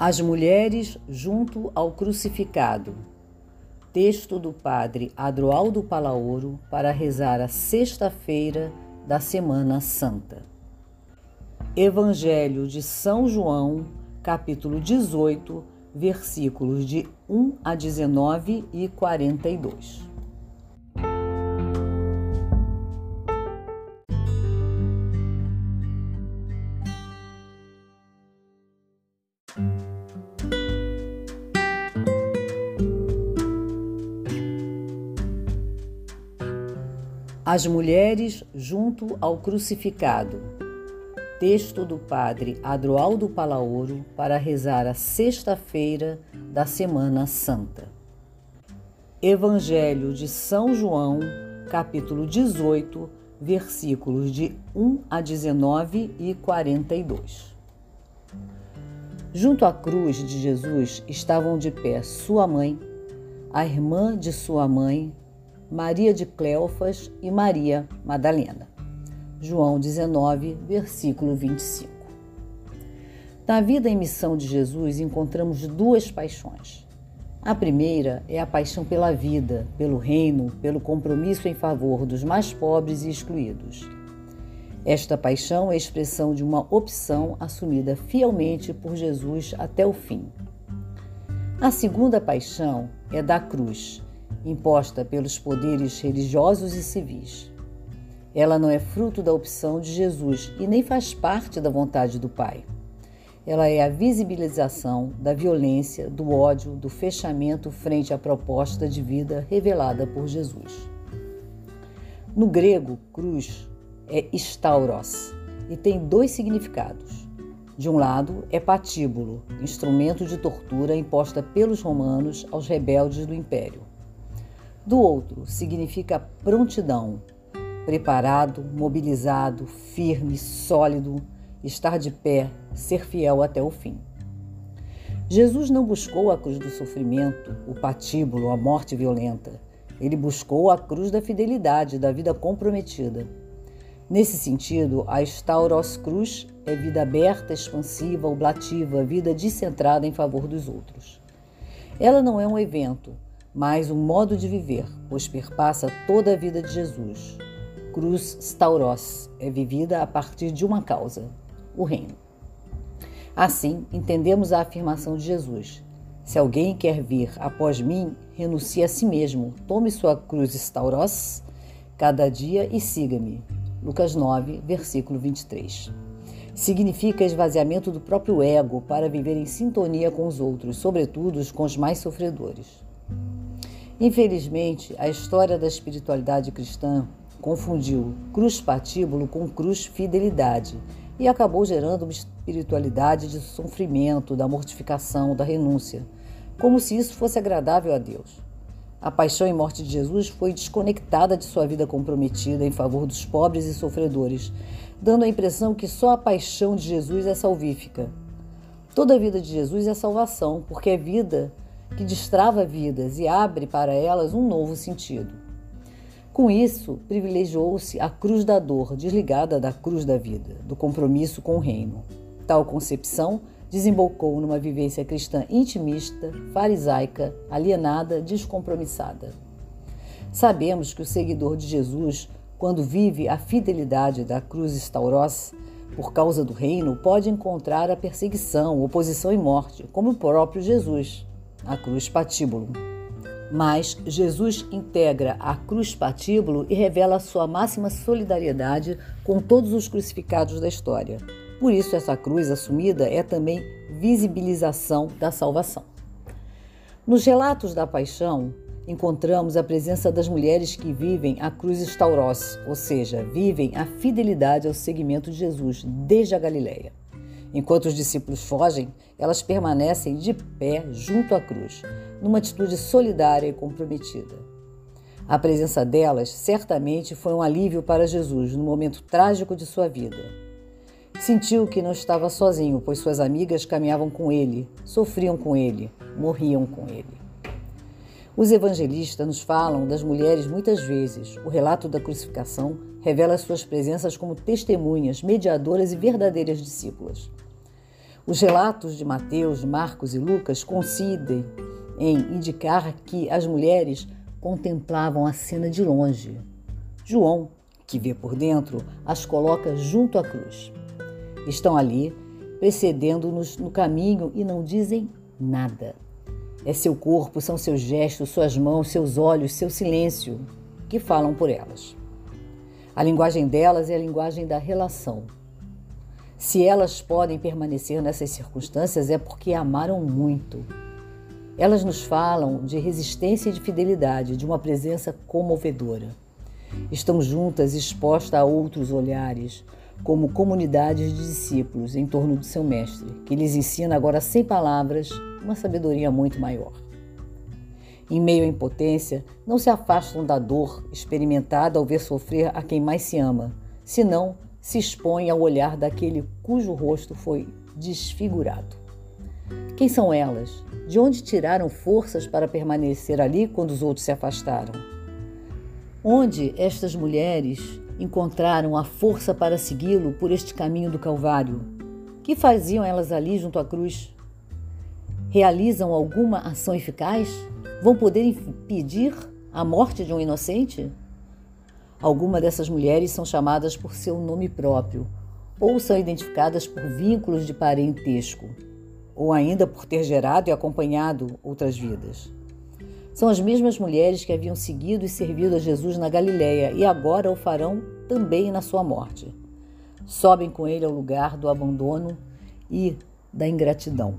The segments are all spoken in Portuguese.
As mulheres junto ao crucificado. Texto do padre Adroaldo Palaoro para rezar a sexta-feira da Semana Santa. Evangelho de São João, capítulo 18, versículos de 1 a 19 e 42. As mulheres junto ao crucificado. Texto do padre Adroaldo Palaoro para rezar a sexta-feira da Semana Santa. Evangelho de São João, capítulo 18, versículos de 1 a 19 e 42. Junto à cruz de Jesus estavam de pé sua mãe, a irmã de sua mãe, Maria de Cleofas e Maria Madalena. João 19, versículo 25. Na vida e missão de Jesus encontramos duas paixões. A primeira é a paixão pela vida, pelo reino, pelo compromisso em favor dos mais pobres e excluídos. Esta paixão é expressão de uma opção assumida fielmente por Jesus até o fim. A segunda paixão é da cruz, imposta pelos poderes religiosos e civis. Ela não é fruto da opção de Jesus e nem faz parte da vontade do Pai. Ela é a visibilização da violência, do ódio, do fechamento frente à proposta de vida revelada por Jesus. No grego, cruz é stauros e tem dois significados. De um lado, é patíbulo, instrumento de tortura imposta pelos romanos aos rebeldes do império. Do outro, significa prontidão, preparado, mobilizado, firme, sólido, estar de pé, ser fiel até o fim. Jesus não buscou a cruz do sofrimento, o patíbulo, a morte violenta. Ele buscou a cruz da fidelidade, da vida comprometida. Nesse sentido, a Stauros Cruz é vida aberta, expansiva, oblativa, vida descentrada em favor dos outros. Ela não é um evento, mas um modo de viver, pois perpassa toda a vida de Jesus. Cruz Stauros é vivida a partir de uma causa, o reino. Assim, entendemos a afirmação de Jesus: Se alguém quer vir após mim, renuncie a si mesmo, tome sua cruz Stauros cada dia e siga-me. Lucas 9, versículo 23. Significa esvaziamento do próprio ego para viver em sintonia com os outros, sobretudo com os mais sofredores. Infelizmente, a história da espiritualidade cristã confundiu cruz patíbulo com cruz fidelidade e acabou gerando uma espiritualidade de sofrimento, da mortificação, da renúncia, como se isso fosse agradável a Deus. A paixão e morte de Jesus foi desconectada de sua vida comprometida em favor dos pobres e sofredores, dando a impressão que só a paixão de Jesus é salvífica. Toda a vida de Jesus é salvação, porque é vida que destrava vidas e abre para elas um novo sentido. Com isso, privilegiou-se a cruz da dor, desligada da cruz da vida, do compromisso com o reino. Tal concepção desembocou numa vivência cristã intimista, farisaica, alienada, descompromissada. Sabemos que o seguidor de Jesus, quando vive a fidelidade da cruz Stauros, por causa do reino, pode encontrar a perseguição, oposição e morte, como o próprio Jesus a cruz patíbulo. Mas Jesus integra a cruz patíbulo e revela sua máxima solidariedade com todos os crucificados da história. Por isso, essa cruz assumida é também visibilização da salvação. Nos relatos da paixão, encontramos a presença das mulheres que vivem a cruz estauros, ou seja, vivem a fidelidade ao seguimento de Jesus desde a Galileia. Enquanto os discípulos fogem, elas permanecem de pé junto à cruz, numa atitude solidária e comprometida. A presença delas certamente foi um alívio para Jesus no momento trágico de sua vida. Sentiu que não estava sozinho, pois suas amigas caminhavam com ele, sofriam com ele, morriam com ele. Os evangelistas nos falam das mulheres muitas vezes. O relato da crucificação revela suas presenças como testemunhas, mediadoras e verdadeiras discípulas. Os relatos de Mateus, Marcos e Lucas coincidem em indicar que as mulheres contemplavam a cena de longe. João, que vê por dentro, as coloca junto à cruz. Estão ali, precedendo-nos no caminho e não dizem nada. É seu corpo, são seus gestos, suas mãos, seus olhos, seu silêncio que falam por elas. A linguagem delas é a linguagem da relação. Se elas podem permanecer nessas circunstâncias é porque amaram muito. Elas nos falam de resistência e de fidelidade, de uma presença comovedora. Estão juntas, expostas a outros olhares, como comunidades de discípulos em torno do seu mestre, que lhes ensina agora sem palavras uma sabedoria muito maior. Em meio à impotência, não se afastam da dor experimentada ao ver sofrer a quem mais se ama, senão se expõem ao olhar daquele cujo rosto foi desfigurado. Quem são elas? De onde tiraram forças para permanecer ali quando os outros se afastaram? Onde estas mulheres encontraram a força para segui-lo por este caminho do Calvário? Que faziam elas ali junto à cruz? Realizam alguma ação eficaz? Vão poder impedir a morte de um inocente? Algumas dessas mulheres são chamadas por seu nome próprio, ou são identificadas por vínculos de parentesco, ou ainda por ter gerado e acompanhado outras vidas. São as mesmas mulheres que haviam seguido e servido a Jesus na Galiléia e agora o farão também na sua morte. Sobem com ele ao lugar do abandono e da ingratidão,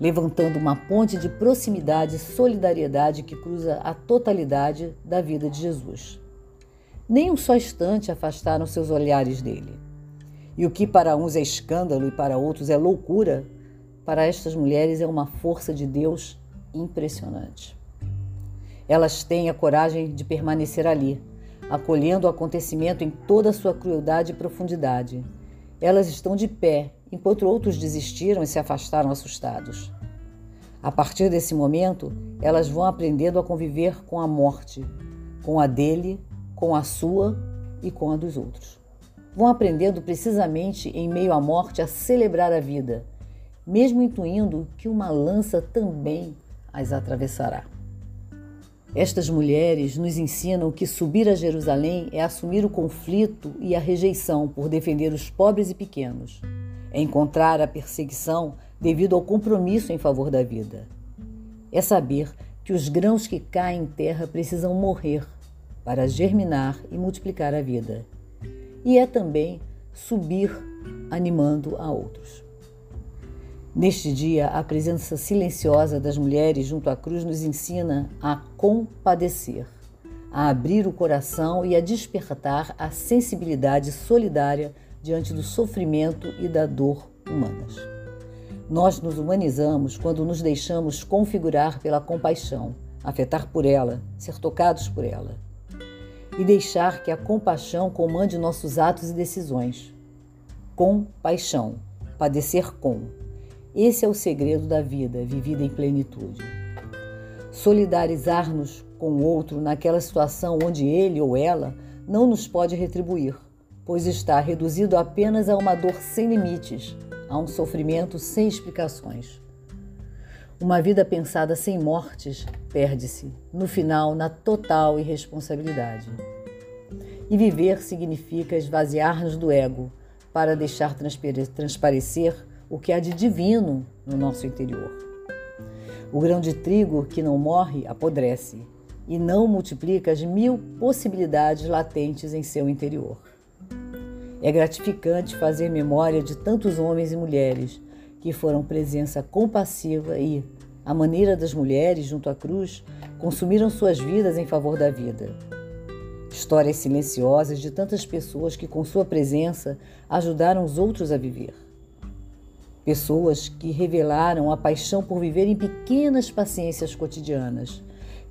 levantando uma ponte de proximidade e solidariedade que cruza a totalidade da vida de Jesus. Nem um só instante afastaram seus olhares dele. E o que para uns é escândalo e para outros é loucura, para estas mulheres é uma força de Deus impressionante. Elas têm a coragem de permanecer ali, acolhendo o acontecimento em toda a sua crueldade e profundidade. Elas estão de pé, enquanto outros desistiram e se afastaram assustados. A partir desse momento, elas vão aprendendo a conviver com a morte, com a dele, com a sua e com a dos outros. Vão aprendendo precisamente em meio à morte a celebrar a vida, mesmo intuindo que uma lança também as atravessará. Estas mulheres nos ensinam que subir a Jerusalém é assumir o conflito e a rejeição por defender os pobres e pequenos, é encontrar a perseguição devido ao compromisso em favor da vida. É saber que os grãos que caem em terra precisam morrer para germinar e multiplicar a vida. E é também subir animando a outros. Neste dia, a presença silenciosa das mulheres junto à cruz nos ensina a compadecer, a abrir o coração e a despertar a sensibilidade solidária diante do sofrimento e da dor humanas. Nós nos humanizamos quando nos deixamos configurar pela compaixão, afetar por ela, ser tocados por ela. E deixar que a compaixão comande nossos atos e decisões. Compaixão, padecer com esse é o segredo da vida vivida em plenitude. Solidarizar-nos com o outro naquela situação onde ele ou ela não nos pode retribuir, pois está reduzido apenas a uma dor sem limites, a um sofrimento sem explicações. Uma vida pensada sem mortes perde-se, no final, na total irresponsabilidade. E viver significa esvaziar-nos do ego para deixar transparecer o que há de divino no nosso interior. O grão de trigo que não morre apodrece e não multiplica as mil possibilidades latentes em seu interior. É gratificante fazer memória de tantos homens e mulheres que foram presença compassiva e, à maneira das mulheres junto à cruz, consumiram suas vidas em favor da vida. Histórias silenciosas de tantas pessoas que, com sua presença, ajudaram os outros a viver. Pessoas que revelaram a paixão por viver em pequenas paciências cotidianas,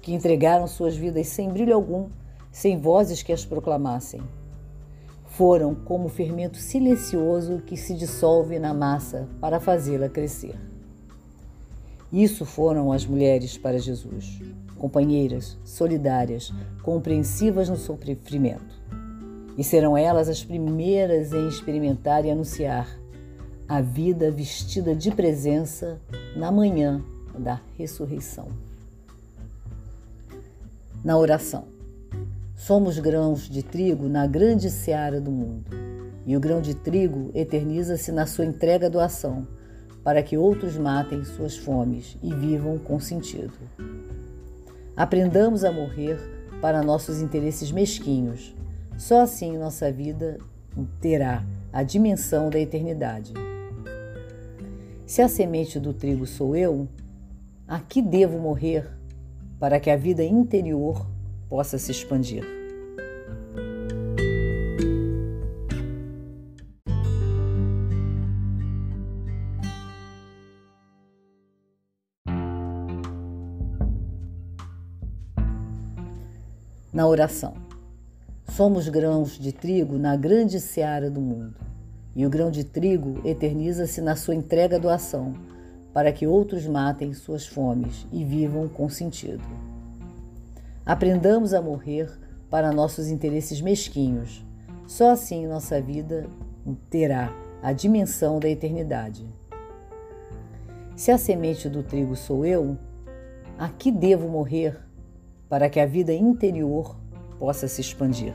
que entregaram suas vidas sem brilho algum, sem vozes que as proclamassem. Foram como o fermento silencioso que se dissolve na massa para fazê-la crescer. Isso foram as mulheres para Jesus, companheiras, solidárias, compreensivas no sofrimento. E serão elas as primeiras em experimentar e anunciar a vida vestida de presença na manhã da ressurreição. Na oração. Somos grãos de trigo na grande seara do mundo, e o grão de trigo eterniza-se na sua entrega doação, para que outros matem suas fomes e vivam com sentido. Aprendamos a morrer para nossos interesses mesquinhos. Só assim nossa vida terá a dimensão da eternidade. Se a semente do trigo sou eu, a que devo morrer para que a vida interior possa se expandir? Na oração. Somos grãos de trigo na grande seara do mundo. E o grão de trigo eterniza-se na sua entrega doação, para que outros matem suas fomes e vivam com sentido. Aprendamos a morrer para nossos interesses mesquinhos. Só assim nossa vida terá a dimensão da eternidade. Se a semente do trigo sou eu, a que devo morrer para que a vida interior possa se expandir?